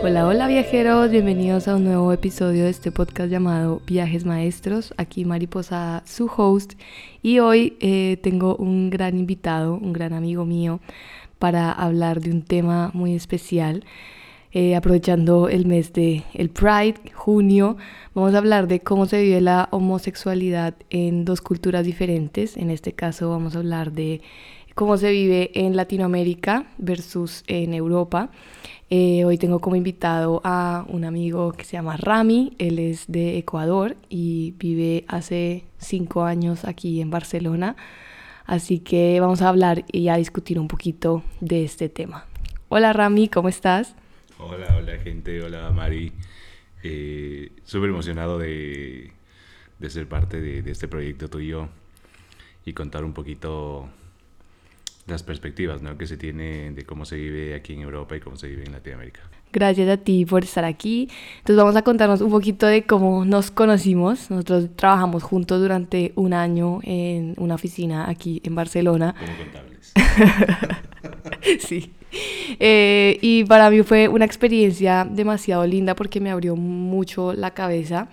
Hola, hola viajeros, bienvenidos a un nuevo episodio de este podcast llamado Viajes Maestros. Aquí Mariposa, su host, y hoy eh, tengo un gran invitado, un gran amigo mío, para hablar de un tema muy especial. Eh, aprovechando el mes de el Pride, junio, vamos a hablar de cómo se vive la homosexualidad en dos culturas diferentes. En este caso vamos a hablar de cómo se vive en Latinoamérica versus en Europa. Eh, hoy tengo como invitado a un amigo que se llama Rami, él es de Ecuador y vive hace cinco años aquí en Barcelona. Así que vamos a hablar y a discutir un poquito de este tema. Hola Rami, ¿cómo estás? Hola, hola gente, hola Mari. Eh, Súper emocionado de, ser parte de, de, este proyecto tuyo y contar un poquito las perspectivas ¿no? que se tiene de cómo se vive aquí en Europa y cómo se vive en Latinoamérica. Gracias a ti por estar aquí. Entonces vamos a contarnos un poquito de cómo nos conocimos. Nosotros trabajamos juntos durante un año en una oficina aquí en Barcelona. Como contables. sí. Eh, y para mí fue una experiencia demasiado linda porque me abrió mucho la cabeza,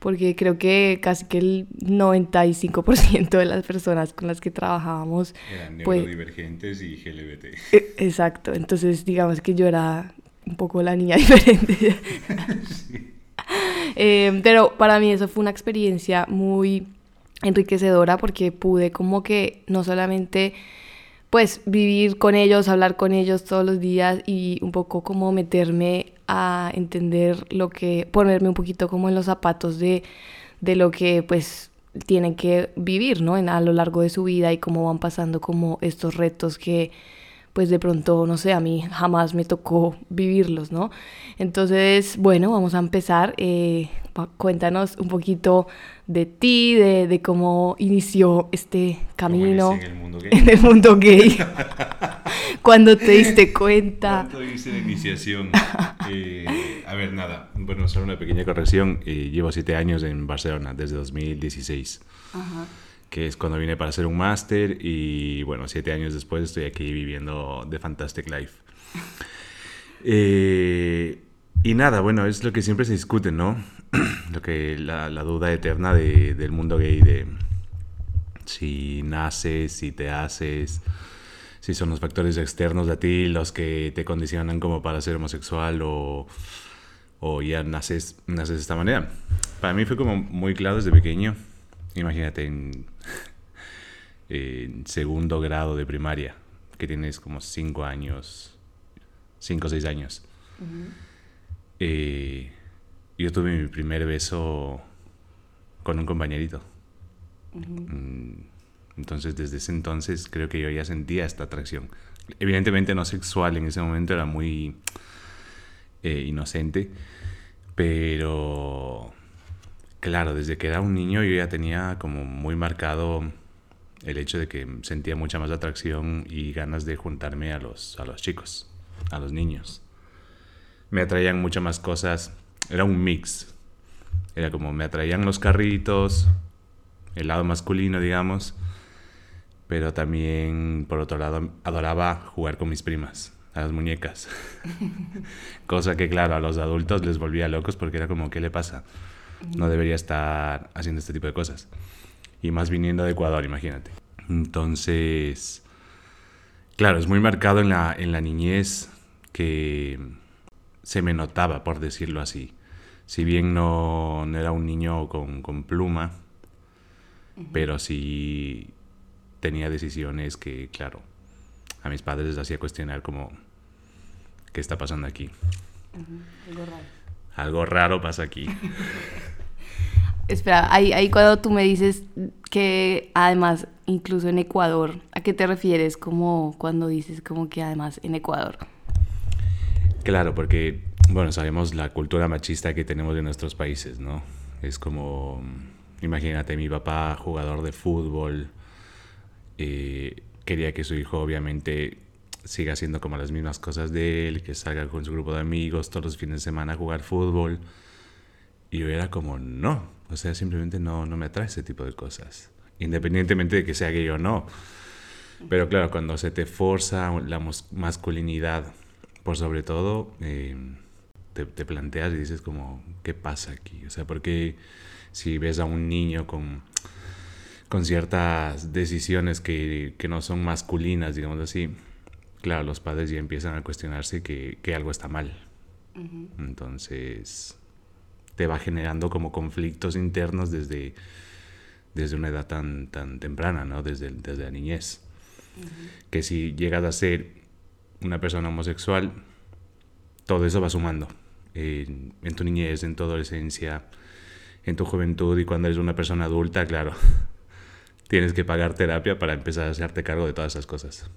porque creo que casi que el 95% de las personas con las que trabajábamos... Eran pues, neurodivergentes y GLBT. E, exacto, entonces digamos que yo era un poco la niña diferente. sí. eh, pero para mí eso fue una experiencia muy enriquecedora porque pude como que no solamente pues vivir con ellos, hablar con ellos todos los días y un poco como meterme a entender lo que, ponerme un poquito como en los zapatos de, de lo que pues tienen que vivir, ¿no? En, a lo largo de su vida y cómo van pasando como estos retos que pues de pronto, no sé, a mí jamás me tocó vivirlos, ¿no? Entonces, bueno, vamos a empezar. Eh, cuéntanos un poquito de ti, de, de cómo inició este camino en el mundo gay. En el mundo gay. Cuando te diste cuenta. ¿Cuándo hice la iniciación? eh, a ver, nada. Bueno, solo una pequeña corrección. Eh, llevo siete años en Barcelona, desde 2016. Ajá que es cuando vine para hacer un máster y bueno, siete años después estoy aquí viviendo The Fantastic Life. Eh, y nada, bueno, es lo que siempre se discute, ¿no? lo que la, la duda eterna de, del mundo gay, de si naces, si te haces, si son los factores externos a ti los que te condicionan como para ser homosexual o, o ya naces, naces de esta manera. Para mí fue como muy claro desde pequeño imagínate en, en, segundo grado de primaria, que tienes como cinco años, cinco o seis años. Uh -huh. eh, yo tuve mi primer beso con un compañerito. Uh -huh. Entonces, desde ese entonces creo que yo ya sentía esta atracción. Evidentemente no sexual, en ese momento era muy eh, inocente, pero Claro, desde que era un niño yo ya tenía como muy marcado el hecho de que sentía mucha más atracción y ganas de juntarme a los, a los chicos, a los niños. Me atraían muchas más cosas, era un mix. Era como me atraían los carritos, el lado masculino, digamos, pero también, por otro lado, adoraba jugar con mis primas, a las muñecas. Cosa que, claro, a los adultos les volvía locos porque era como, ¿qué le pasa? No debería estar haciendo este tipo de cosas. Y más viniendo de Ecuador, imagínate. Entonces, claro, es muy marcado en la, en la niñez que se me notaba, por decirlo así. Si bien no, no era un niño con, con pluma, uh -huh. pero sí tenía decisiones que, claro, a mis padres les hacía cuestionar como, ¿qué está pasando aquí? Uh -huh. Algo raro. Algo raro pasa aquí. Espera, ahí, ahí cuando tú me dices que además, incluso en Ecuador, ¿a qué te refieres como cuando dices como que además en Ecuador? Claro, porque, bueno, sabemos la cultura machista que tenemos en nuestros países, ¿no? Es como, imagínate, mi papá, jugador de fútbol, eh, quería que su hijo obviamente siga haciendo como las mismas cosas de él, que salga con su grupo de amigos todos los fines de semana a jugar fútbol. Y yo era como, no, o sea, simplemente no, no me atrae ese tipo de cosas, independientemente de que sea gay o no. Pero claro, cuando se te forza la masculinidad, por sobre todo, eh, te, te, planteas y dices como, ¿qué pasa aquí? O sea, porque si ves a un niño con, con ciertas decisiones que, que no son masculinas, digamos así, claro, los padres ya empiezan a cuestionarse que, que algo está mal. Entonces, te va generando como conflictos internos desde, desde una edad tan, tan temprana, ¿no? Desde, desde la niñez. Que si llegas a ser una persona homosexual, todo eso va sumando. En, en tu niñez, en tu adolescencia, en tu juventud y cuando eres una persona adulta, claro, tienes que pagar terapia para empezar a hacerte cargo de todas esas cosas.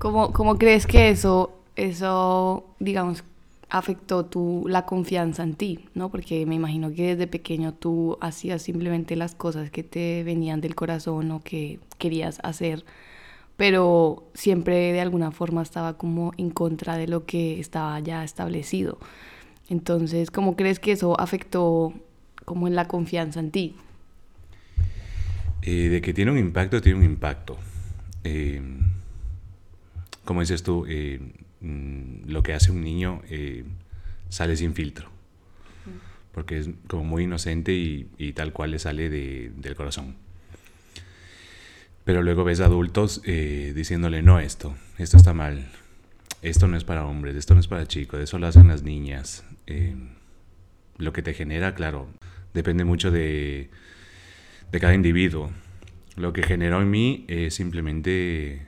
¿Cómo, cómo crees que eso, eso, digamos, afectó tu, la confianza en ti, ¿no? Porque me imagino que desde pequeño tú hacías simplemente las cosas que te venían del corazón o que querías hacer, pero siempre de alguna forma estaba como en contra de lo que estaba ya establecido. Entonces, ¿cómo crees que eso afectó como en la confianza en ti? Eh, de que tiene un impacto, tiene un impacto. Eh, como dices tú, eh, Mm, lo que hace un niño eh, sale sin filtro. Porque es como muy inocente y, tal cual le sale del corazón. Pero luego ves adultos eh, diciéndole, no, esto, esto está mal, esto no es para hombres, esto no es para chicos, eso lo hacen las niñas. Lo que te genera, claro, depende mucho de, de cada individuo. Lo que generó en mí es simplemente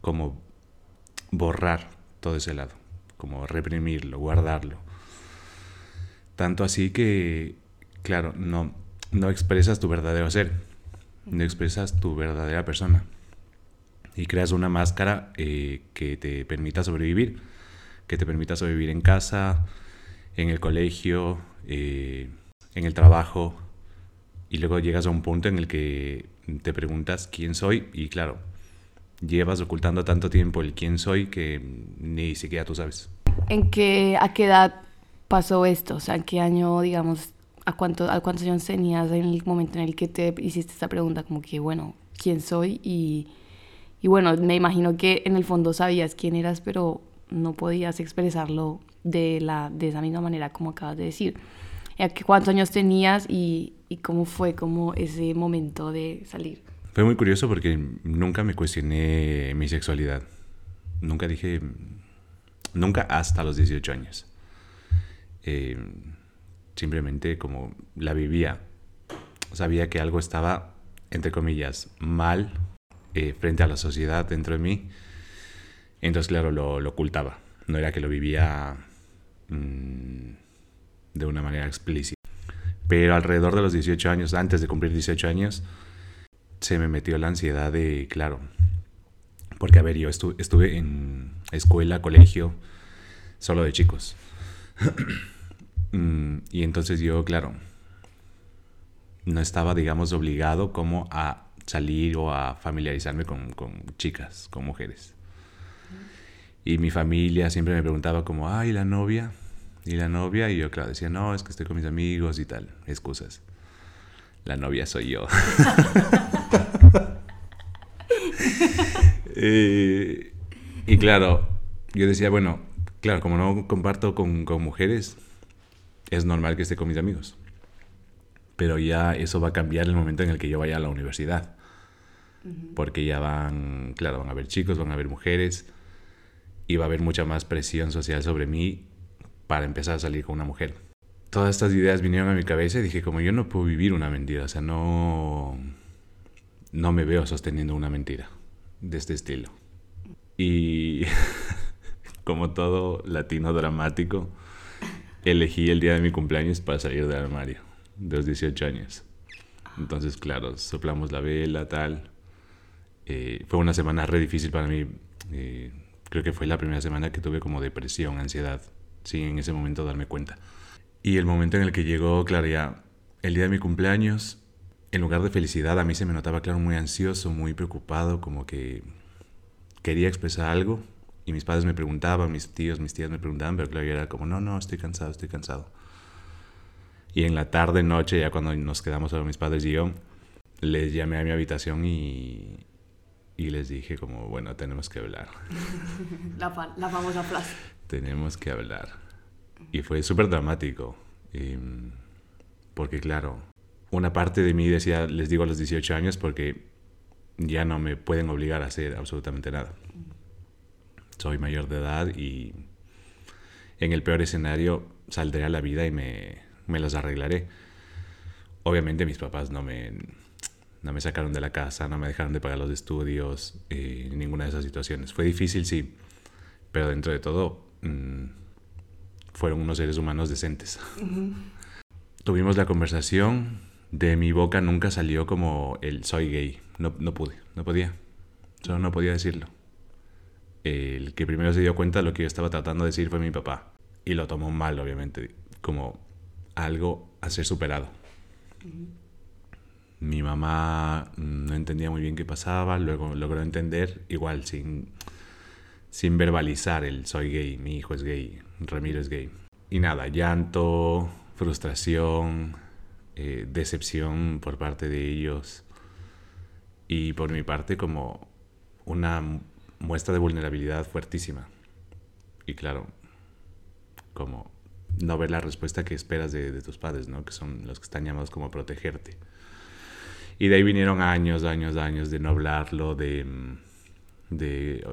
como borrar todo ese lado, como reprimirlo, guardarlo. Tanto así que, claro, no, no expresas tu verdadero ser, no expresas tu verdadera persona. Y creas una máscara eh, que te permita sobrevivir, que te permita sobrevivir en casa, en el colegio, eh, en el trabajo. Y luego llegas a un punto en el que te preguntas quién soy y claro, llevas ocultando tanto tiempo el quién soy que ni siquiera tú sabes. ¿En qué, a qué edad pasó esto? O sea, ¿en qué año, digamos, a, cuánto, a cuántos años tenías en el momento en el que te hiciste esta pregunta? Como que, bueno, ¿quién soy? Y, y bueno, me imagino que en el fondo sabías quién eras, pero no podías expresarlo de, la, de esa misma manera como acabas de decir. ¿Cuántos años tenías y, y cómo fue como ese momento de salir? Fue muy curioso porque nunca me cuestioné mi sexualidad. Nunca dije, nunca hasta los 18 años. Eh, simplemente como la vivía. Sabía que algo estaba, entre comillas, mal eh, frente a la sociedad dentro de mí. Entonces, claro, lo, ocultaba. No era que lo vivía mm, de una manera explícita. Pero alrededor de los 18 años, antes de cumplir 18 años, se me metió la ansiedad de, claro, porque a ver, yo estuve en escuela, colegio, solo de chicos. Mm, y entonces yo, claro, no estaba, digamos, obligado como a salir o a familiarizarme con, con chicas, con mujeres. Y mi familia siempre me preguntaba como, ay, la novia? ¿Y la novia? Y yo, claro, decía, no, es que estoy con mis amigos y tal, excusas. La novia soy yo. Eh, y claro, yo decía, bueno, claro, como no comparto con, con, mujeres, es normal que esté con mis amigos. Pero ya eso va a cambiar el momento en el que yo vaya a la universidad. Porque ya van, claro, van a haber chicos, van a haber mujeres. Y va a haber mucha más presión social sobre mí para empezar a salir con una mujer. Todas estas ideas vinieron a mi cabeza y dije, como yo no puedo vivir una mentira, o sea, no no me veo sosteniendo una mentira de este estilo. Y como todo latino dramático, elegí el día de mi cumpleaños para salir del armario, de los 18 años. Entonces, claro, soplamos la vela, tal. Eh, fue una semana re difícil para mí. Eh, creo que fue la primera semana que tuve como depresión, ansiedad, sin en ese momento darme cuenta. Y el momento en el que llegó, claro, ya el día de mi cumpleaños, en lugar de felicidad, a mí se me notaba, claro, muy ansioso, muy preocupado, como que quería expresar algo. Y mis padres me preguntaban, mis tíos, mis tías me preguntaban, pero claro, yo era como, no, no, estoy cansado, estoy cansado. Y en la tarde, noche, ya cuando nos quedamos solo mis padres y yo, les llamé a mi habitación y, y les dije como, bueno, tenemos que hablar. La, la famosa frase. tenemos que hablar. Y fue súper dramático. Porque claro, una parte de mí decía, les digo a los 18 años porque ya no me pueden obligar a hacer absolutamente nada. Soy mayor de edad y en el peor escenario saldré a la vida y me, me las arreglaré. Obviamente mis papás no me, no me sacaron de la casa, no me dejaron de pagar los estudios, eh, ninguna de esas situaciones. Fue difícil, sí, pero dentro de todo mm, fueron unos seres humanos decentes. Tuvimos la conversación, de mi boca nunca salió como el soy gay, no, no pude, no podía, solo no podía decirlo. El que primero se dio cuenta de lo que yo estaba tratando de decir fue mi papá, y lo tomó mal, obviamente, como algo a ser superado. Mi mamá no entendía muy bien qué pasaba, luego logró entender, igual sin, sin verbalizar el soy gay, mi hijo es gay, Ramiro es gay. Y nada, llanto, frustración, eh, decepción por parte de ellos y por mi parte como una muestra de vulnerabilidad fuertísima. Y claro, como no ver la respuesta que esperas de, tus padres, ¿no? que son los que están llamados como protegerte. Y de ahí vinieron años, años, años de no hablarlo, de, de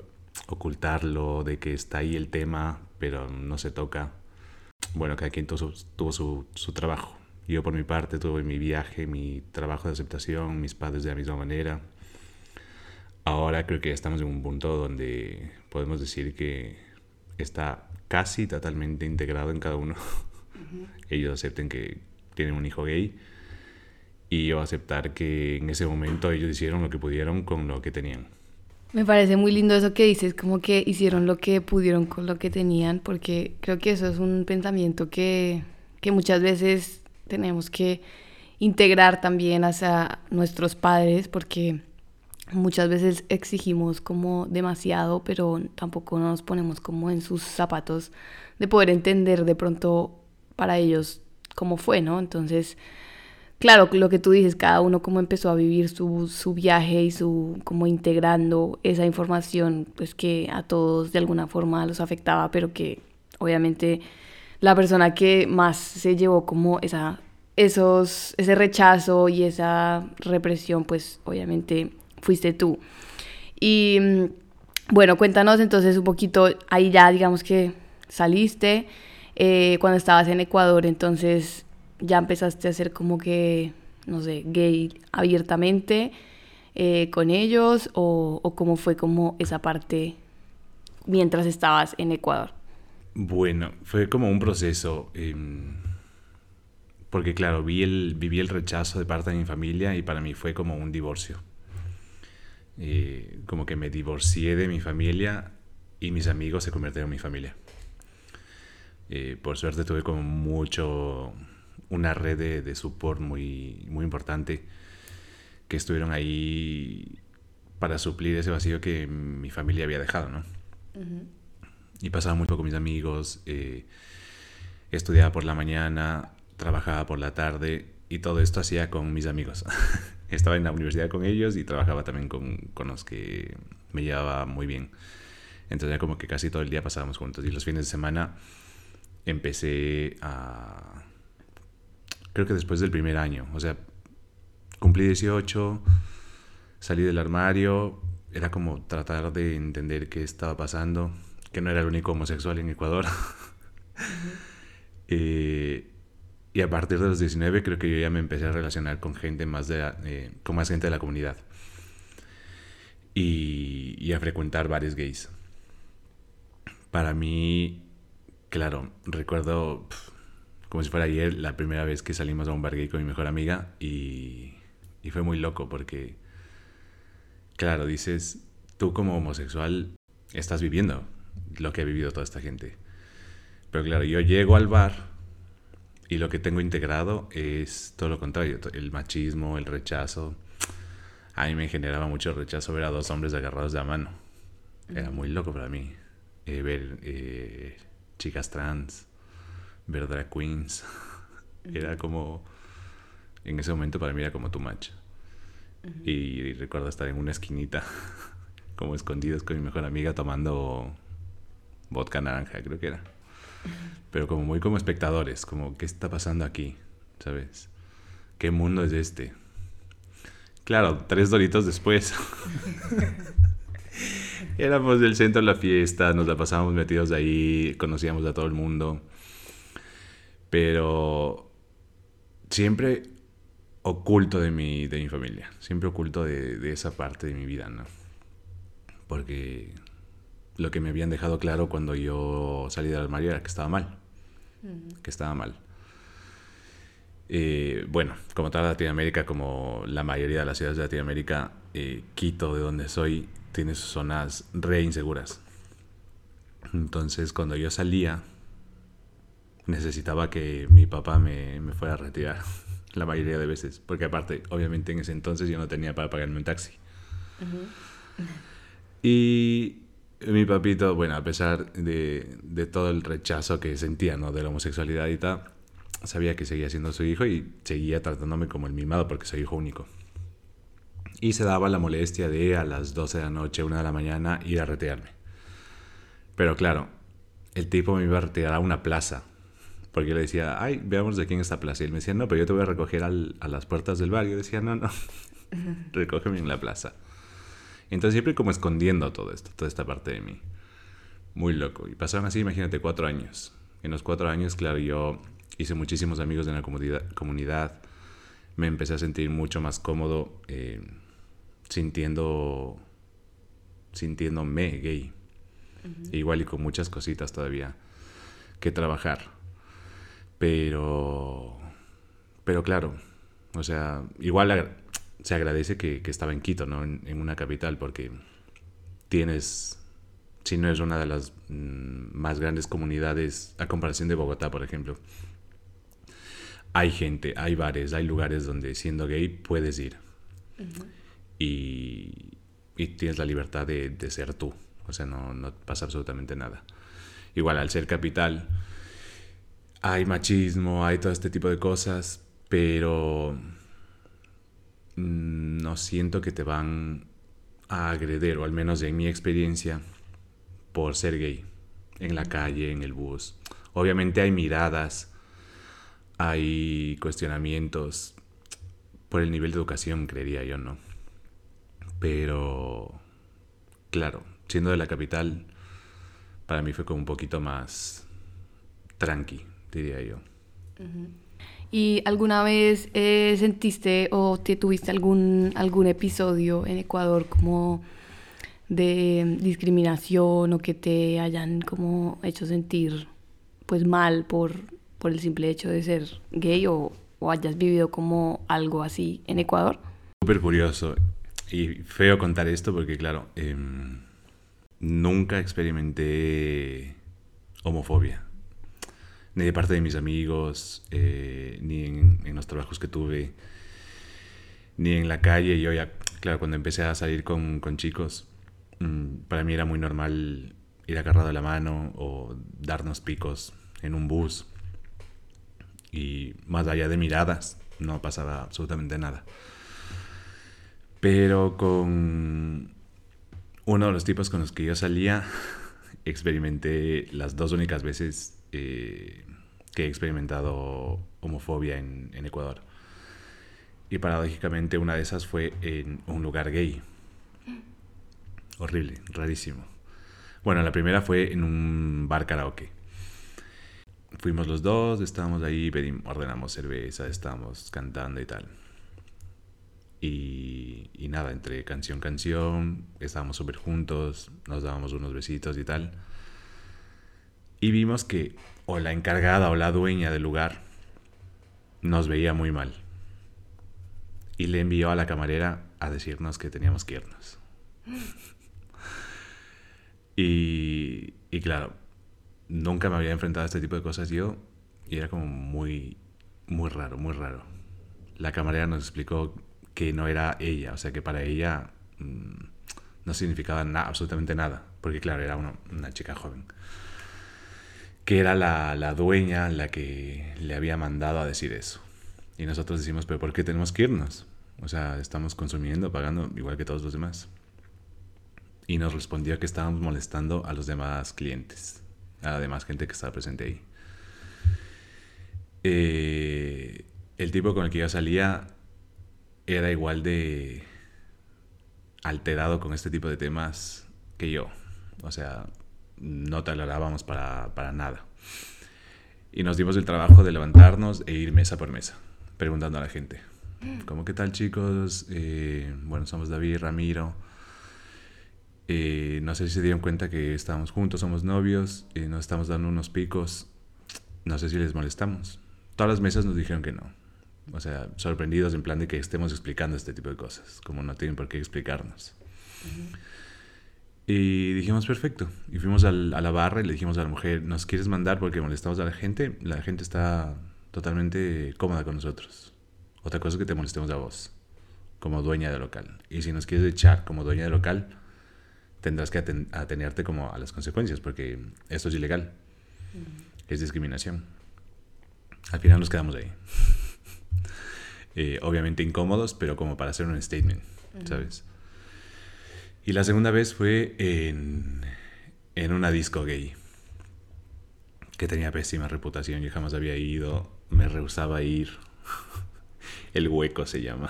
ocultarlo, de que está ahí el tema, pero no se toca. Bueno, cada quien tuvo su, tuvo su, su trabajo. Yo por mi parte tuve mi viaje, mi trabajo de aceptación, mis padres de la misma manera. Ahora creo que estamos en un punto donde podemos decir que está casi totalmente integrado en cada uno. Ellos acepten que tienen un hijo gay y yo aceptar que en ese momento ellos hicieron lo que pudieron con lo que tenían. Me parece muy lindo eso que dices, como que hicieron lo que pudieron con lo que tenían, porque creo que eso es un pensamiento que, que muchas veces tenemos que integrar también hacia nuestros padres, porque muchas veces exigimos como demasiado, pero tampoco nos ponemos como en sus zapatos de poder entender de pronto para ellos cómo fue, ¿no? Entonces, claro, lo que tú dices, cada uno como empezó a vivir su, su viaje y su como integrando esa información, pues que a todos de alguna forma los afectaba, pero que obviamente la persona que más se llevó como esa, esos, ese rechazo y esa represión, pues obviamente fuiste tú. Y mm, bueno, cuéntanos entonces un poquito, ahí ya digamos que saliste, eh, cuando estabas en Ecuador, entonces ya empezaste a ser como que, no sé, gay abiertamente eh, con ellos o, o cómo fue como esa parte mientras estabas en Ecuador? Bueno, fue como un proceso. Em, porque claro, vi el, viví el rechazo de parte de mi familia y para mí fue como un divorcio. Eh, como que me divorcié de mi familia y mis amigos se convirtieron en mi familia. Eh, por suerte tuve como mucho, una red de, de support muy, muy importante que estuvieron ahí para suplir ese vacío que mi familia había dejado, ¿no? Y pasaba mucho con mis amigos, eh, estudiaba por la mañana, trabajaba por la tarde y todo esto hacía con mis amigos. Estaba en la universidad con ellos y trabajaba también con, con los que me llevaba muy bien. Entonces ya como que casi todo el día pasábamos juntos y los fines de semana empecé a creo que después del primer año. O sea, cumplí 18, salí del armario, era como tratar de entender qué estaba pasando, que no era el único homosexual en Ecuador. Eh, y a partir de los 19 creo que yo ya me empecé a relacionar con gente más de, eh, con más gente de la comunidad. Y, y a frecuentar bares gays. Para mí, claro, recuerdo como si fuera ayer la primera vez que salimos a un bar gay con mi mejor amiga y, y fue muy loco porque, claro, dices, tú como homosexual estás viviendo lo que ha vivido toda esta gente. Pero claro, yo llego al bar y lo que tengo integrado es todo lo contrario, el machismo, el rechazo. A mí me generaba mucho rechazo ver a dos hombres agarrados de la mano. Era muy loco para mí eh, ver eh, chicas trans, ver drag queens. Era como. En ese momento para mí era como too much. y, recuerdo estar en una esquinita, como escondidos con mi mejor amiga tomando vodka naranja, creo que era. pero como muy como espectadores, como qué está pasando aquí, ¿sabes? ¿Qué mundo es este? Claro, tres doritos después. Éramos del centro de la fiesta, nos la pasábamos metidos ahí, conocíamos a todo el mundo. Pero siempre oculto de mi, de mi familia, siempre oculto de, de esa parte de mi vida, ¿no? Porque lo que me habían dejado claro cuando yo salí del armario era que estaba mal. Que estaba mal. Eh, bueno, como toda Latinoamérica, como la mayoría de las ciudades de Latinoamérica, eh, Quito, de donde soy, tiene sus zonas re inseguras. Entonces, cuando yo salía, necesitaba que mi papá me, me fuera a retirar la mayoría de veces. Porque aparte, obviamente en ese entonces yo no tenía para pagarme un taxi. Y mi papito, bueno, a pesar de, de, todo el rechazo que sentía, ¿no? De la homosexualidad y tal, sabía que seguía siendo su hijo y seguía tratándome como el mimado porque soy hijo único. Y se daba la molestia de a las 12 de la noche, 1 de la mañana, ir a retirarme. Pero claro, el tipo me iba a retirar a una plaza. Porque yo le decía, ay, veamos de aquí en esta plaza. Y él me decía, no, pero yo te voy a recoger al, a las puertas del barrio. Yo decía, no, no, recógeme en la plaza. Entonces siempre como escondiendo todo esto, toda esta parte de mí. Muy loco. Y pasaron así, imagínate, cuatro años. En los cuatro años, claro, yo hice muchísimos amigos en la comunidad. comunidad. Me empecé a sentir mucho más cómodo eh, sintiendo, sintiéndome gay. Igual y con muchas cositas todavía que trabajar. Pero, pero claro, o sea, igual se agradece que, que estaba en Quito, ¿no? En, en, una capital, porque tienes, si no es una de las mmm, más grandes comunidades, a comparación de Bogotá, por ejemplo, hay gente, hay bares, hay lugares donde siendo gay puedes ir. Uh -huh. y, y, tienes la libertad de, de, ser tú. O sea, no, no pasa absolutamente nada. Igual, al ser capital, hay machismo, hay todo este tipo de cosas, pero no siento que te van a agredir, o al menos en mi experiencia, por ser gay. En la calle, en el bus. Obviamente hay miradas, hay cuestionamientos por el nivel de educación, creería yo, ¿no? Pero, claro, siendo de la capital, para mí fue como un poquito más tranqui, diría yo. Uh -huh. ¿Y alguna vez eh, sentiste o te tuviste algún, algún episodio en Ecuador como de discriminación o que te hayan como hecho sentir pues mal por, por el simple hecho de ser gay o, o hayas vivido como algo así en Ecuador? Súper curioso y feo contar esto porque claro, eh, nunca experimenté homofobia ni de parte de mis amigos, eh, ni en, los trabajos que tuve, ni en la calle. Yo ya, claro, cuando empecé a salir con, con chicos, mmm, para mí era muy normal ir agarrado de la mano o darnos picos en un bus. Y más allá de miradas, no pasaba absolutamente nada. Pero con uno de los tipos con los que yo salía, experimenté las dos únicas veces eh, que he experimentado homofobia en, en, Ecuador. Y paradójicamente una de esas fue en un lugar gay. Horrible, rarísimo. Bueno, la primera fue en un bar karaoke. Fuimos los dos, estábamos ahí, pedimos, ordenamos cerveza, estábamos cantando y tal. Y, y nada, entre canción, canción, estábamos súper juntos, nos dábamos unos besitos y tal y vimos que o la encargada o la dueña del lugar nos veía muy mal. Y le envió a la camarera a decirnos que teníamos que irnos. y, y claro, nunca me había enfrentado a este tipo de cosas yo y era como muy, muy raro, muy raro. La camarera nos explicó que no era ella, o sea que para ella mmm, no significaba nada, absolutamente nada, porque claro, era una, una chica joven que era la, la, dueña la que le había mandado a decir eso. Y nosotros decimos, pero ¿por qué tenemos que irnos? O sea, estamos consumiendo, pagando igual que todos los demás. Y nos respondió que estábamos molestando a los demás clientes. Además, gente que estaba presente ahí. Eh, el tipo con el que yo salía era igual de alterado con este tipo de temas que yo. O sea, no tolerábamos para, para nada. Y nos dimos el trabajo de levantarnos e ir mesa por mesa, preguntando a la gente. ¿Cómo qué tal chicos? Eh, bueno, somos David, Ramiro. Eh, no sé si se dieron cuenta que estamos juntos, somos novios, y nos estamos dando unos picos. No sé si les molestamos. Todas las mesas nos dijeron que no. O sea, sorprendidos en plan de que estemos explicando este tipo de cosas, como no tienen por qué explicarnos. Y dijimos, perfecto. Y fuimos al, a la barra y le dijimos a la mujer, ¿nos quieres mandar porque molestamos a la gente? La gente está totalmente cómoda con nosotros. Otra cosa es que te molestemos a vos, como dueña del local. Y si nos quieres echar como dueña del local, tendrás que atenerte como a las consecuencias, porque esto es ilegal. Es discriminación. Al final nos quedamos ahí. Eh, obviamente incómodos, pero como para hacer un statement, ¿sabes? Y la segunda vez fue en, en una disco gay, que tenía pésima reputación, yo jamás había ido, me rehusaba ir. El hueco se llama.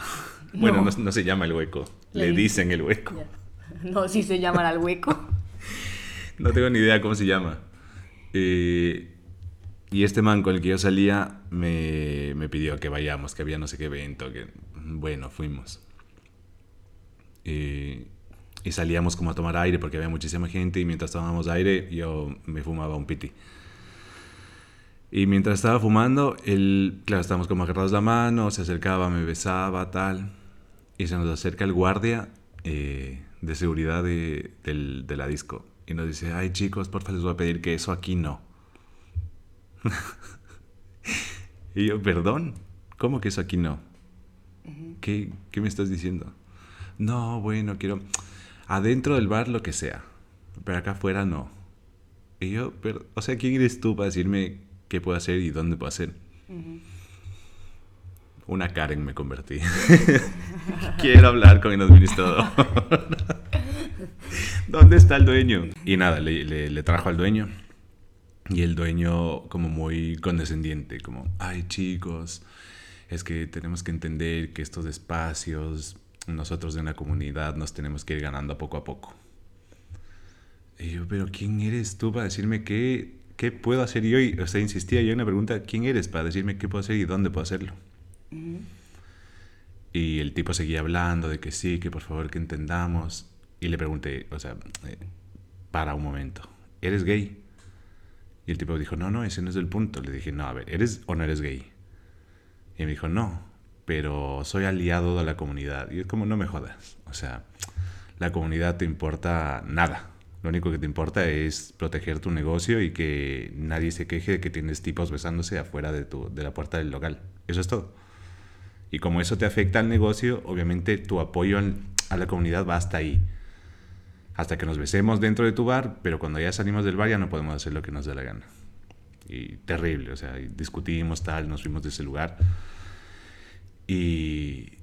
Bueno, no, se llama el hueco, le, dicen el hueco. No, sí se llama el hueco. no tengo ni idea cómo se llama. Eh, y este man con el que yo salía me, me, pidió que vayamos, que había no sé qué evento, que bueno, fuimos. Y salíamos como a tomar aire porque había muchísima gente y mientras tomábamos aire yo me fumaba un piti. Y mientras estaba fumando, él, claro, estábamos como agarrados la mano, se acercaba, me besaba, tal. Y se nos acerca el guardia eh, de seguridad de, de la disco. Y nos dice, ay chicos, porfa les voy a pedir que eso aquí no. y yo, perdón, ¿cómo que eso aquí no? ¿Qué, ¿Qué, me estás diciendo? No, bueno, quiero adentro del bar lo que sea, pero acá afuera no. Y yo, pero, o sea, ¿quién eres tú para decirme qué puedo hacer y dónde puedo hacer? Una Karen me convertí. quiero hablar con el administrador. ¿Dónde está el dueño? Y nada, le, le trajo al dueño y el dueño como muy condescendiente, como, ay chicos, es que tenemos que entender que estos espacios, nosotros de una comunidad nos tenemos que ir ganando poco a poco. Y yo, pero ¿quién eres tú para decirme qué, qué puedo hacer yo? o sea, insistía yo en la pregunta, ¿quién eres para decirme qué puedo hacer y dónde puedo hacerlo? Y el tipo seguía hablando de que sí, que por favor que entendamos. Y le pregunté, o sea, eh, para un momento, ¿eres gay? Y el tipo dijo, no, no, ese no es el punto. Le dije, no, a ver, ¿eres o no eres gay? Y me dijo, no, pero soy aliado de la comunidad. Y es como, no me jodas. O sea, la comunidad te importa nada. Lo único que te importa es proteger tu negocio y que nadie se queje de que tienes tipos besándose afuera de, tu, de la puerta del local. Eso es todo. Y como eso te afecta al negocio, obviamente tu apoyo a la comunidad va hasta ahí hasta que nos besemos dentro de tu bar, pero cuando ya salimos del bar ya no podemos hacer lo que nos dé la gana. Y terrible, o sea, discutimos tal, nos fuimos de ese lugar. Y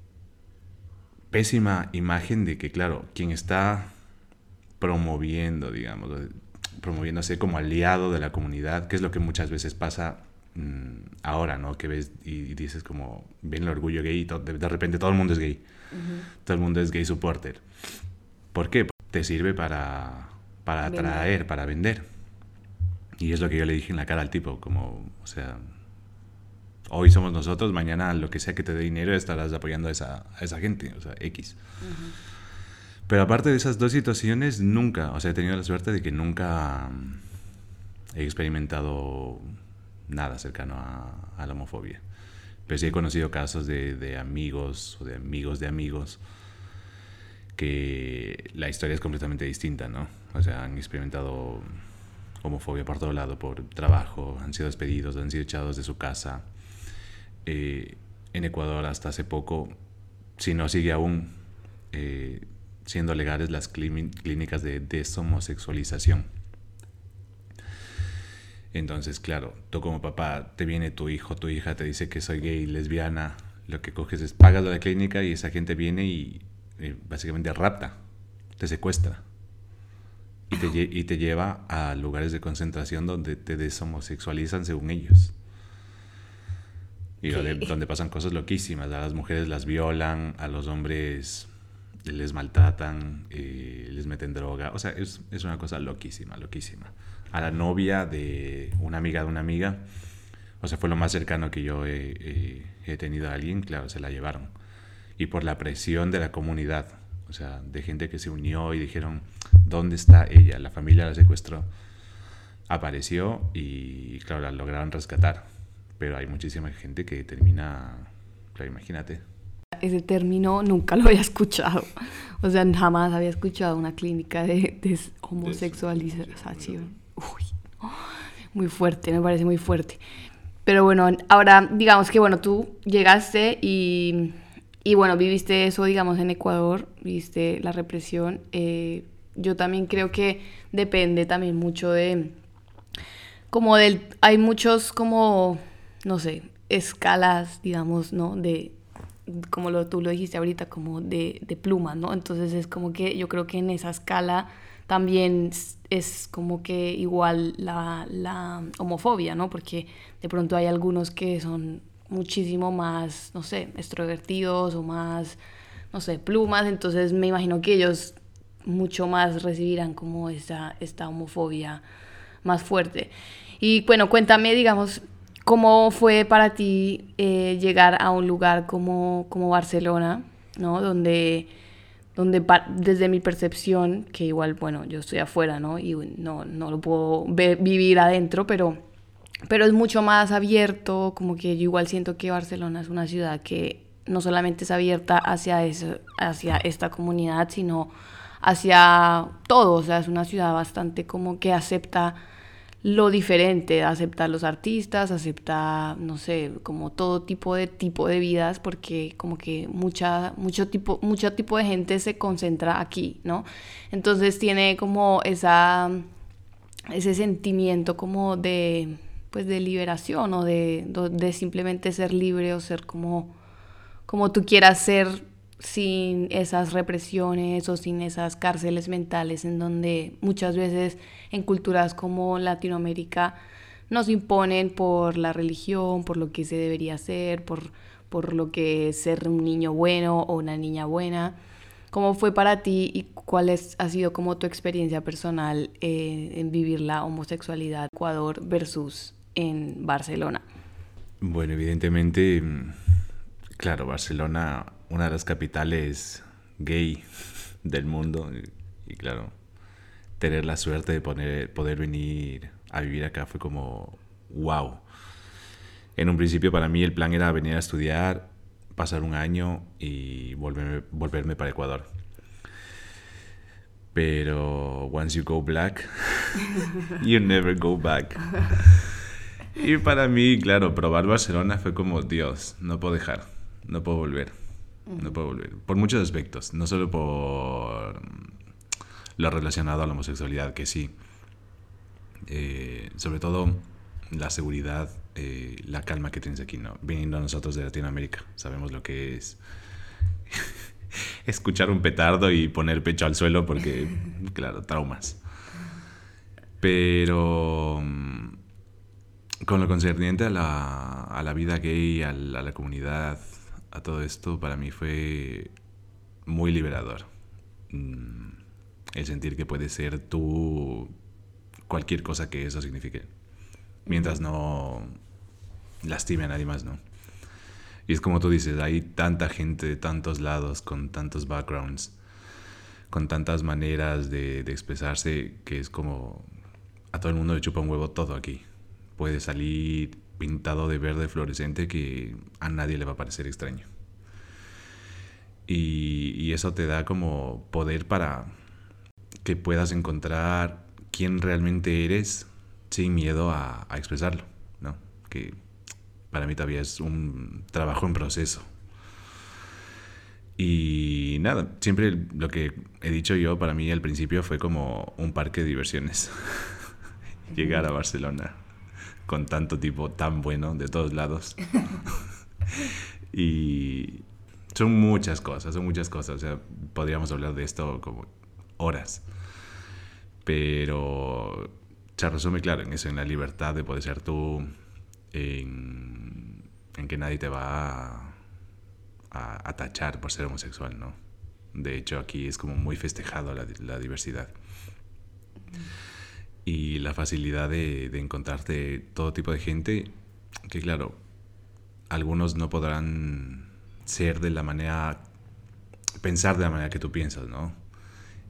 pésima imagen de que, claro, quien está promoviendo, digamos, promoviéndose como aliado de la comunidad, que es lo que muchas veces pasa mm, ahora, ¿no? Que ves y, dices como, ven el orgullo gay y de, repente todo el mundo es gay. Todo el mundo es gay supporter. ¿Por qué? te sirve para, para atraer, para vender. Y es lo que yo le dije en la cara al tipo, como, o sea, hoy somos nosotros, mañana lo que sea que te dé dinero estarás apoyando a esa, a esa gente, o sea, X. Pero aparte de esas dos situaciones, nunca, o sea, he tenido la suerte de que nunca mm, he experimentado nada cercano a, a la homofobia. Pero sí he conocido casos de, de amigos o de amigos de amigos que la historia es completamente distinta, ¿no? O sea, han experimentado homofobia por todo lado, por trabajo, han sido despedidos, han sido echados de su casa. Eh, en Ecuador hasta hace poco, si no sigue aún eh, siendo legales las clínicas de deshomosexualización. Entonces, claro, tú como papá, te viene tu hijo, tu hija, te dice que soy gay, lesbiana, lo que coges es pagas la clínica y esa gente viene y eh, básicamente rapta, te secuestra y y te lleva a lugares de concentración donde te deshomosexualizan según ellos. Y donde, pasan cosas loquísimas. A las mujeres las violan, a los hombres les maltratan, eh, les meten droga. O sea, es, es, una cosa loquísima, loquísima. A la novia de una amiga de una amiga, o sea, fue lo más cercano que yo he, he tenido a alguien, claro, se la llevaron. Y por la presión de la comunidad, o sea, de gente que se unió y dijeron, ¿dónde está ella? La familia la secuestró. Apareció y, claro, la lograron rescatar pero hay muchísima gente que termina, claro, imagínate. Ese término nunca lo había escuchado, o sea, jamás había escuchado una clínica de, homosexualización. Uy, muy fuerte, me parece muy fuerte. Pero bueno, ahora digamos que bueno, tú llegaste y, y bueno, viviste eso, digamos, en Ecuador, viste la represión. Eh, yo también creo que depende también mucho de, como del, hay muchos como no sé, escalas, digamos, ¿no? De, como lo, tú lo dijiste ahorita, como de, de plumas, ¿no? Entonces es como que yo creo que en esa escala también es como que igual la, la homofobia, ¿no? Porque de pronto hay algunos que son muchísimo más, no sé, extrovertidos o más, no sé, plumas, entonces me imagino que ellos mucho más recibirán como esta, esta homofobia más fuerte. Y bueno, cuéntame, digamos, ¿Cómo fue para ti eh, llegar a un lugar como, como Barcelona, ¿no? Donde, donde desde mi percepción, que igual, bueno, yo estoy afuera, ¿no? Y no, no lo puedo vivir adentro, pero, pero es mucho más abierto, como que yo igual siento que Barcelona es una ciudad que no solamente es abierta hacia, eso, hacia esta comunidad, sino hacia todo, o sea, es una ciudad bastante como que acepta lo diferente, aceptar los artistas, aceptar, no sé, como todo tipo de tipo de vidas, porque como que mucha, mucho, tipo, mucho tipo de gente se concentra aquí, ¿no? Entonces tiene como esa, ese sentimiento como de, pues de liberación o de, de simplemente ser libre o ser como, como tú quieras ser sin esas represiones o sin esas cárceles mentales en donde muchas veces en culturas como Latinoamérica nos imponen por la religión, por lo que se debería hacer, por, por lo que es ser un niño bueno o una niña buena. ¿Cómo fue para ti y cuál es, ha sido como tu experiencia personal eh, en vivir la homosexualidad Ecuador versus en Barcelona? Bueno, evidentemente, mm, claro, Barcelona una de las capitales gay del mundo. Y, claro, tener la suerte de poner, poder venir a vivir acá fue como wow. En un principio para mí el plan era venir a estudiar, pasar un año y volverme, volverme para Ecuador. Pero once you go black, you never go back. Y para mí, claro, probar Barcelona fue como, Dios, no puedo dejar, no puedo volver. No puedo volver. Por muchos aspectos, no solo por lo relacionado a la homosexualidad, que sí. Eh, sobre todo la seguridad, eh, la calma que tienes aquí, ¿no? Viniendo a nosotros de Latinoamérica, sabemos lo que es escuchar un petardo y poner pecho al suelo porque, claro, traumas. Pero mm, con lo concerniente a la, a la vida gay, a la comunidad a todo esto para mí fue muy liberador. Mm, el sentir que puedes ser tú cualquier cosa que eso signifique. Mientras no lastime a nadie más, ¿no? Y es como tú dices, hay tanta gente de tantos lados, con tantos backgrounds, con tantas maneras de, de expresarse, que es como a todo el mundo le chupa un huevo todo aquí. Puede salir pintado de verde fluorescente que a nadie le va a parecer extraño. Y, eso te da como poder para que puedas encontrar quién realmente eres sin miedo a, expresarlo, ¿no? Que para mí todavía es un trabajo en proceso. Y nada, siempre lo que he dicho yo para mí al principio fue como un parque de diversiones. Llegar a Barcelona con tanto tipo tan bueno de todos lados. y son muchas cosas, son muchas cosas. O sea, podríamos hablar de esto como horas. Pero se resume, claro, en eso, en la libertad de poder ser tú, en, que nadie te va a, tachar por ser homosexual, ¿no? De hecho, aquí es como muy festejado la, la diversidad. Y la facilidad de, de encontrarte todo tipo de gente, que claro, algunos no podrán ser de la manera, pensar de la manera que tú piensas, ¿no?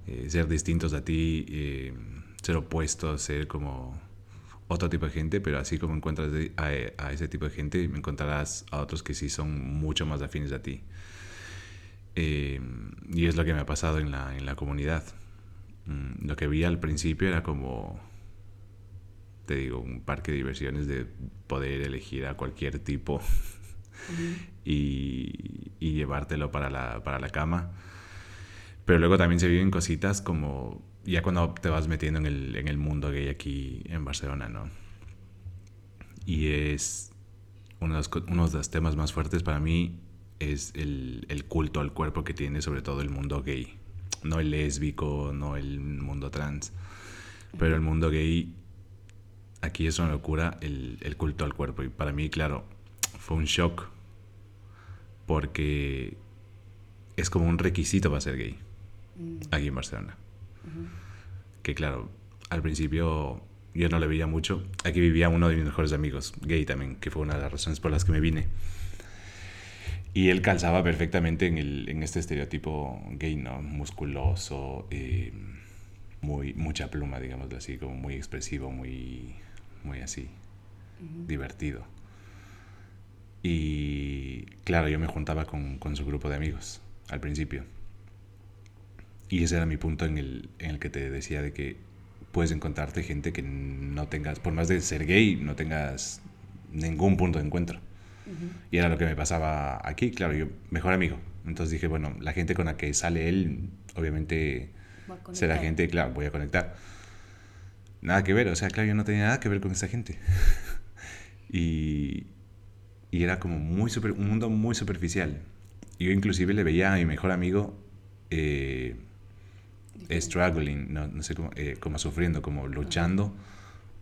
Eh, ser distintos a ti, eh, ser opuestos, ser como otro tipo de gente, pero así como encuentras a, ese tipo de gente, encontrarás a otros que sí son mucho más afines a ti. Eh, y es lo que me ha pasado en la, en la comunidad. Mm, lo que vi al principio era como, te digo, un parque de diversiones de poder elegir a cualquier tipo y, y, llevártelo para la, para la cama. Pero luego también se viven cositas como ya cuando te vas metiendo en el, en el mundo gay aquí en Barcelona, ¿no? Y es uno de, los, uno de los temas más fuertes para mí es el, el, culto al cuerpo que tiene sobre todo el mundo gay. No el lésbico, no el mundo trans, pero el mundo gay, aquí es una locura el, el culto al cuerpo. Y para mí, claro, fue un shock porque es como un requisito para ser gay mm. aquí en Barcelona. Que claro, al principio yo no le veía mucho. Aquí vivía uno de mis mejores amigos, gay también, que fue una de las razones por las que me vine. Y él calzaba perfectamente en, el, en este estereotipo gay, ¿no? Musculoso, eh, muy, mucha pluma, digámoslo así, como muy expresivo, muy, muy así, divertido. Y claro, yo me juntaba con, con su grupo de amigos al principio. Y ese era mi punto en el, en el que te decía de que puedes encontrarte gente que no tengas, por más de ser gay, no tengas ningún punto de encuentro. Y era lo que me pasaba aquí, claro, yo mejor amigo. Entonces dije, bueno, la gente con la que sale él, obviamente será gente, claro, voy a conectar. Nada que ver, o sea, claro, yo no tenía nada que ver con esa gente. y, y era como muy super, un mundo muy superficial. Yo inclusive le veía a mi mejor amigo eh, struggling, no, no sé cómo, eh, como sufriendo, como luchando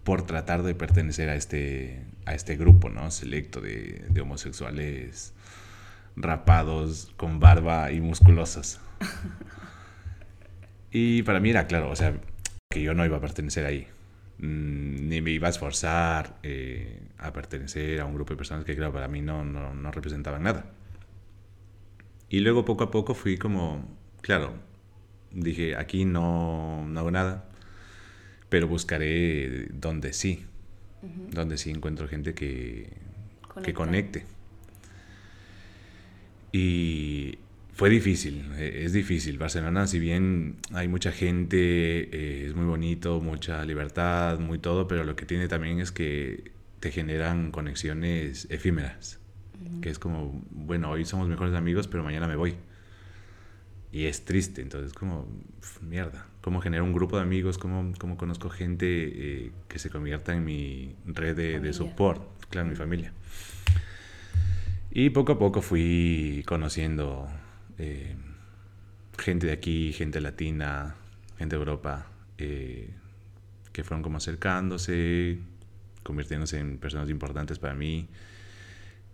por tratar de pertenecer a este, a este grupo, ¿no? Selecto de, de homosexuales rapados, con barba y musculosos. y para mí era claro, o sea, que yo no iba a pertenecer ahí. Mm, ni me iba a esforzar eh, a pertenecer a un grupo de personas que, claro, para mí no, no, no representaban nada. Y luego poco a poco fui como, claro, dije, aquí no, no hago nada, pero buscaré donde sí, donde sí encuentro gente que, que conecte. Y fue difícil, e, es difícil. Barcelona, si bien hay mucha gente, eh, es muy bonito, mucha libertad, muy todo, pero lo que tiene también es que te generan conexiones efímeras. Que es como, bueno, hoy somos mejores amigos, pero mañana me voy y es triste. Entonces, como, mierda, ¿cómo genero un grupo de amigos? ¿Cómo, cómo conozco gente eh, que se convierta en mi red de, de support? Claro, mi familia. Y poco a poco fui conociendo eh, gente de aquí, gente latina, gente de Europa, eh, que fueron como acercándose, convirtiéndose en personas importantes para mí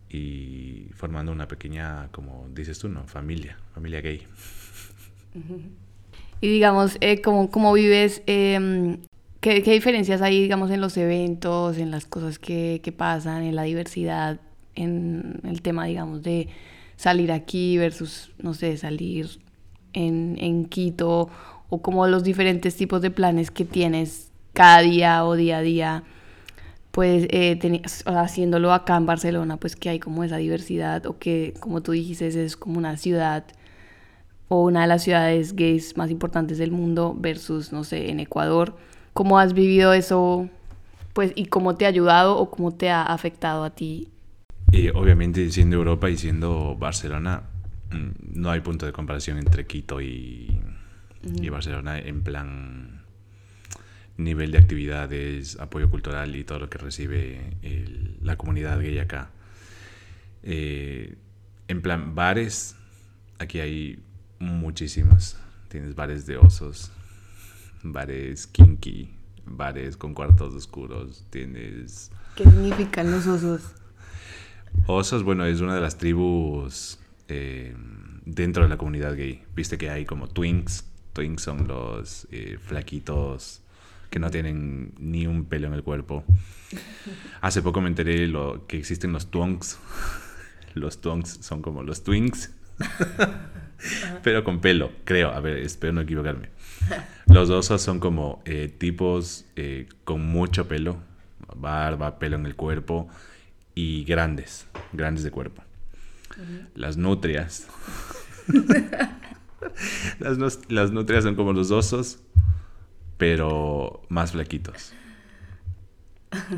y formando una pequeña, como dices tú, ¿no? Familia, familia gay. Y digamos, eh, ¿cómo, vives? Em, ¿qué, diferencias hay, digamos, en los eventos, en las cosas que, que, pasan, en la diversidad, en el tema, digamos, de salir aquí versus, no sé, salir en, en Quito, o como los diferentes tipos de planes que tienes cada día o día a día? Pues eh, haciéndolo acá en Barcelona, pues que hay como esa diversidad o que, como tú dijiste, es como una ciudad o una de las ciudades gays más importantes del mundo versus, no sé, en Ecuador. ¿Cómo has vivido eso? Pues, y cómo te ha ayudado o cómo te ha afectado a ti. Y obviamente siendo Europa y siendo Barcelona, mm, no hay punto de comparación entre Quito y, y Barcelona en plan nivel de actividades, apoyo cultural y todo lo que recibe la comunidad gay acá. Eh, en plan, bares, aquí hay muchísimos. Tienes bares de osos, bares kinky, bares con cuartos oscuros, tienes... ¿Qué significan los osos? Osos, bueno, es una de las tribus eh, dentro de la comunidad gay. Viste que hay como twinks. Twinks son los eh, flaquitos que no tienen ni un pelo en el cuerpo. Hace poco me enteré lo, que existen los twonks. Los twonks son como los twinks. pero con pelo, creo. A ver, espero no equivocarme. Los osos son como eh, tipos con mucho pelo, barba, pelo en el cuerpo y grandes, grandes de cuerpo. Las nutrias. las, nutrias son como los osos, pero más flaquitos.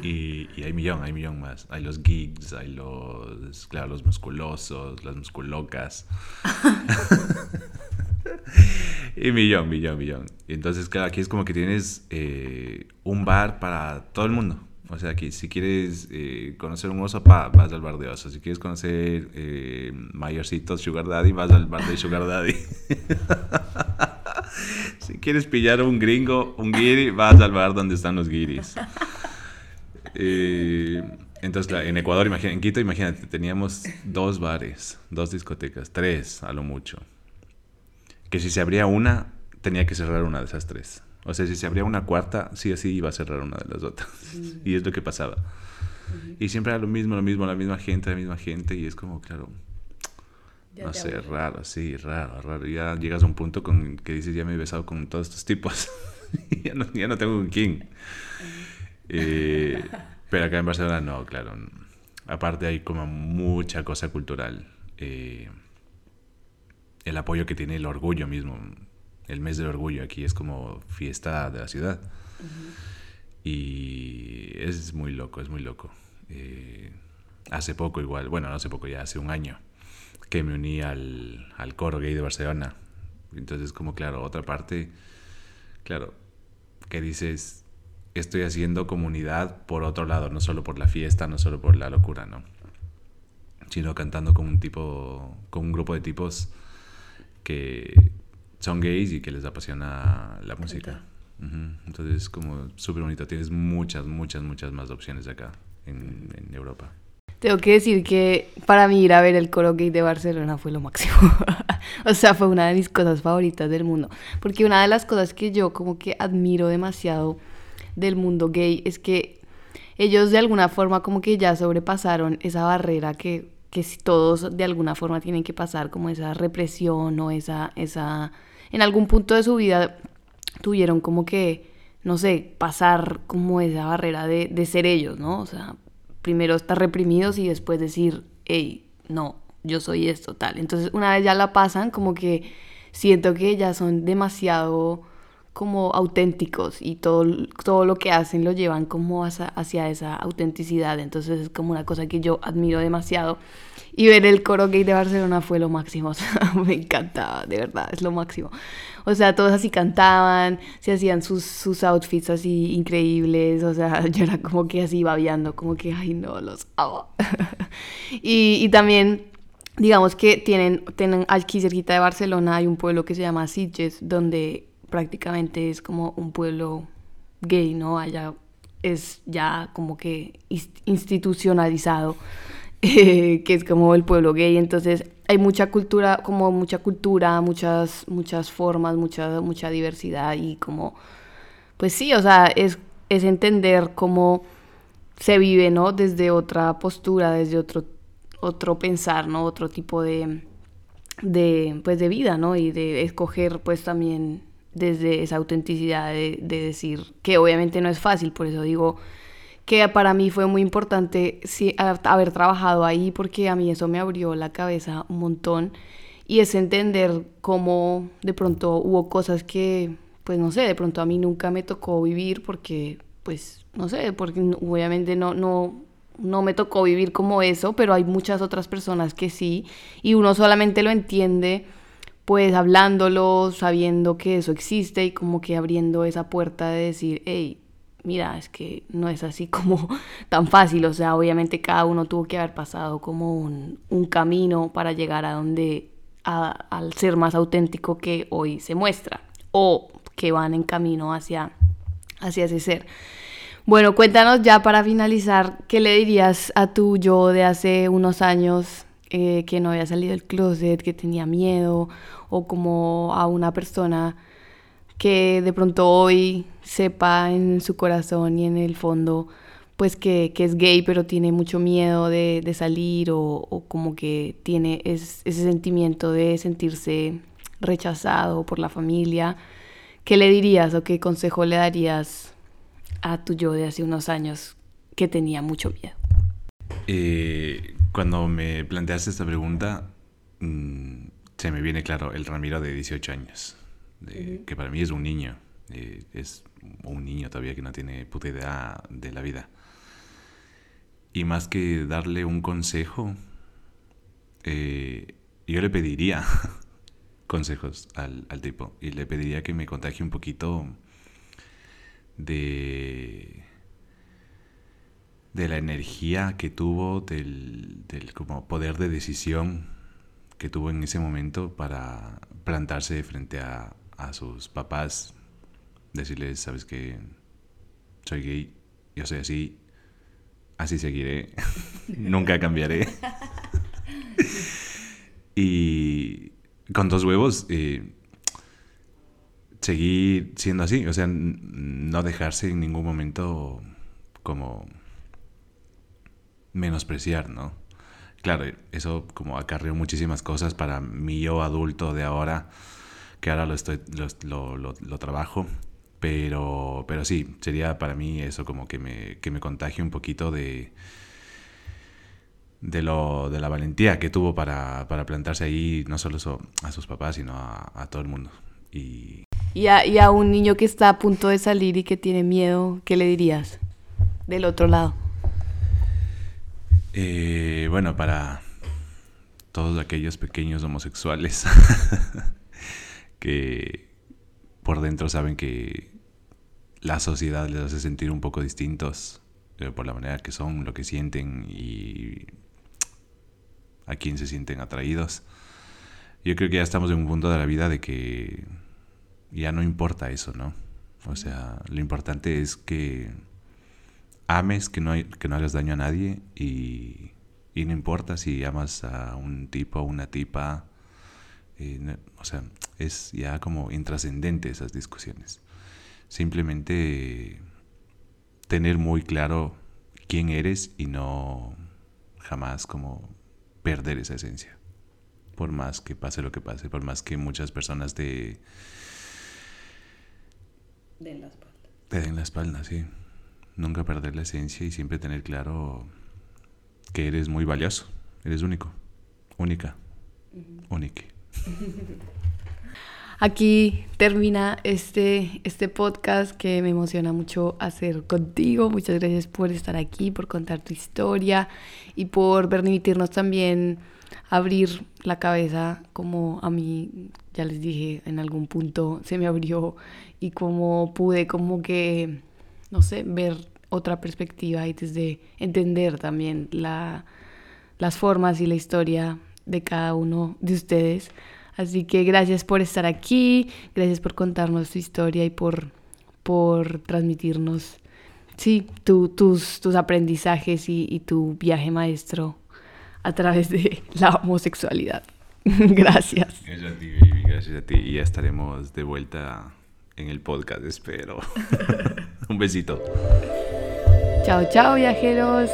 Y, hay millón, hay millón más. Hay los gigs, hay los, claro, los musculosos, las musculocas. y millón, millón, millón. Y entonces, claro, aquí es como que tienes eh, un bar para todo el mundo. O sea, que si quieres eh, conocer un oso, pa, vas al bar de oso. Si quieres conocer eh, mayorcitos Sugar Daddy, vas al bar de Sugar Daddy. si quieres pillar un gringo, un guiri, vas al bar donde están los guiris. Eh, entonces, en Ecuador, imagínate, en Quito, imagínate, teníamos dos bares, dos discotecas, tres a lo mucho. Que si se abría una, tenía que cerrar una de esas tres. O sea, si se abría una cuarta, sí o sí iba a cerrar una de las otras. Y es lo que pasaba. Y siempre era lo mismo, lo mismo, la misma gente, la misma gente. Y es como, claro, no sé, raro, sí, raro, raro. Ya llegas a un punto con que dices, ya me he besado con todos estos tipos. ya, no, ya no tengo un king. Eh, pero acá en Barcelona no, claro. Aparte hay como mucha cosa cultural. Eh, el apoyo que tiene el orgullo mismo el mes del orgullo aquí es como fiesta de la ciudad. Y es muy loco, es muy loco. Eh, hace poco igual, bueno, no hace poco, ya hace un año, que me uní al, al coro gay de Barcelona. Entonces, como claro, otra parte, claro, que dices, estoy haciendo comunidad por otro lado, no solo por la fiesta, no solo por la locura, ¿no? Sino cantando con un tipo, con un grupo de tipos que son gays y que les apasiona la música. Entonces es como súper bonito. Tienes muchas, muchas, muchas más opciones acá en, Europa. Tengo que decir que para mí ir a ver el coro gay de Barcelona fue lo máximo. o sea, fue una de mis cosas favoritas del mundo. Porque una de las cosas que yo como que admiro demasiado del mundo gay es que ellos de alguna forma como que ya sobrepasaron esa barrera que, que todos de alguna forma tienen que pasar, como esa represión o esa, esa en algún punto de su vida tuvieron como que, no sé, pasar como esa barrera de, de ser ellos, ¿no? O sea, primero estar reprimidos y después decir, hey, no, yo soy esto, tal. Entonces, una vez ya la pasan, como que siento que ya son demasiado como auténticos y todo, todo lo que hacen lo llevan como hacia, hacia, esa autenticidad. Entonces es como una cosa que yo admiro demasiado. Y ver el coro gay de Barcelona fue lo máximo. O sea, me encantaba, de verdad, es lo máximo. O sea, todos así cantaban, se hacían sus, sus outfits así increíbles. O sea, yo era como que así babeando, como que, ay no, los amo. y, y también digamos que tienen, tienen aquí cerquita de Barcelona hay un pueblo que se llama Sitges, donde prácticamente es como un pueblo gay, ¿no? Allá es ya como que institucionalizado, que es como el pueblo gay, entonces hay mucha cultura, como mucha cultura, muchas, muchas formas, mucha, mucha diversidad y como, pues sí, o sea, es, es entender cómo se vive, ¿no? Desde otra postura, desde otro, otro pensar, ¿no? Otro tipo de, de, pues de vida, ¿no? Y de escoger, pues también desde esa autenticidad de, decir que obviamente no es fácil, por eso digo que para mí fue muy importante haber trabajado ahí porque a mí eso me abrió la cabeza un montón. Y es entender cómo de pronto hubo cosas que, pues no sé, de pronto a mí nunca me tocó vivir porque, pues no sé, porque obviamente no, no, no me tocó vivir como eso, pero hay muchas otras personas que sí y uno solamente lo entiende pues hablándolo, sabiendo que eso existe y como que abriendo esa puerta de decir, hey, mira, es que no es así como tan fácil, o sea, obviamente cada uno tuvo que haber pasado como un, camino para llegar a donde, al ser más auténtico que hoy se muestra, o que van en camino hacia, hacia ese ser. Bueno, cuéntanos ya para finalizar, ¿qué le dirías a tu yo de hace unos años eh, que no había salido del closet, que tenía miedo, o como a una persona que de pronto hoy sepa en su corazón y en el fondo pues que, es gay pero tiene mucho miedo de, salir o, como que tiene ese sentimiento de sentirse rechazado por la familia. ¿Qué le dirías o qué consejo le darías a tu yo de hace unos años que tenía mucho miedo? Eh, cuando me planteaste esta pregunta, mm, se me viene claro el Ramiro de 18 años, que para mí es un niño, eh, es un niño todavía que no tiene puta idea de la vida. Y más que darle un consejo, eh, yo le pediría consejos al, tipo y le pediría que me contagie un poquito de de la energía que tuvo, del, del como poder de decisión que tuvo en ese momento para plantarse frente a, a sus papás, decirles, sabes que soy gay, yo soy así, así seguiré, nunca cambiaré. y con dos huevos, eh, seguir siendo así, o sea, no dejarse en ningún momento como menospreciar, ¿no? claro, eso como acarreó muchísimas cosas para mi yo adulto de ahora, que ahora lo, estoy, lo, lo, trabajo. Pero, pero sí, sería para mí eso como que me, que me contagie un poquito de, de, lo, de la valentía que tuvo para, para plantarse ahí, no solo a sus papás, sino a, a todo el mundo. Y... Y, a, y a un niño que está a punto de salir y que tiene miedo, ¿qué le dirías del otro lado? Eh, bueno, para todos aquellos pequeños homosexuales que por dentro saben que la sociedad les hace sentir un poco distintos eh, por la manera que son, lo que sienten y a quién se sienten atraídos. Yo creo que ya estamos en un punto de la vida de que ya no importa eso, ¿no? O sea, lo importante es que ames, que no, que no hagas daño a nadie y, no importa si amas a un tipo o una tipa. Eh, o sea, es ya como intrascendente esas discusiones. Simplemente tener muy claro quién eres y no jamás como perder esa esencia. Por más que pase lo que pase, por más que muchas personas te... Den la espalda. Te den la espalda, sí nunca perder la esencia y siempre tener claro que eres muy valioso, eres único, única, única. Aquí termina este, este podcast que me emociona mucho hacer contigo. Muchas gracias por estar aquí, por contar tu historia y por permitirnos también abrir la cabeza como a mí, ya les dije, en algún punto se me abrió y como pude como que no sé, ver otra perspectiva y desde entender también la, las formas y la historia de cada uno de ustedes. Así que gracias por estar aquí, gracias por contarnos tu historia y por, por transmitirnos, sí, tus, tus aprendizajes y, tu viaje maestro a través de la homosexualidad. gracias. Gracias a ti, gracias a ti. Y ya estaremos de vuelta en el podcast, espero. Un besito. Chao, chao, viajeros.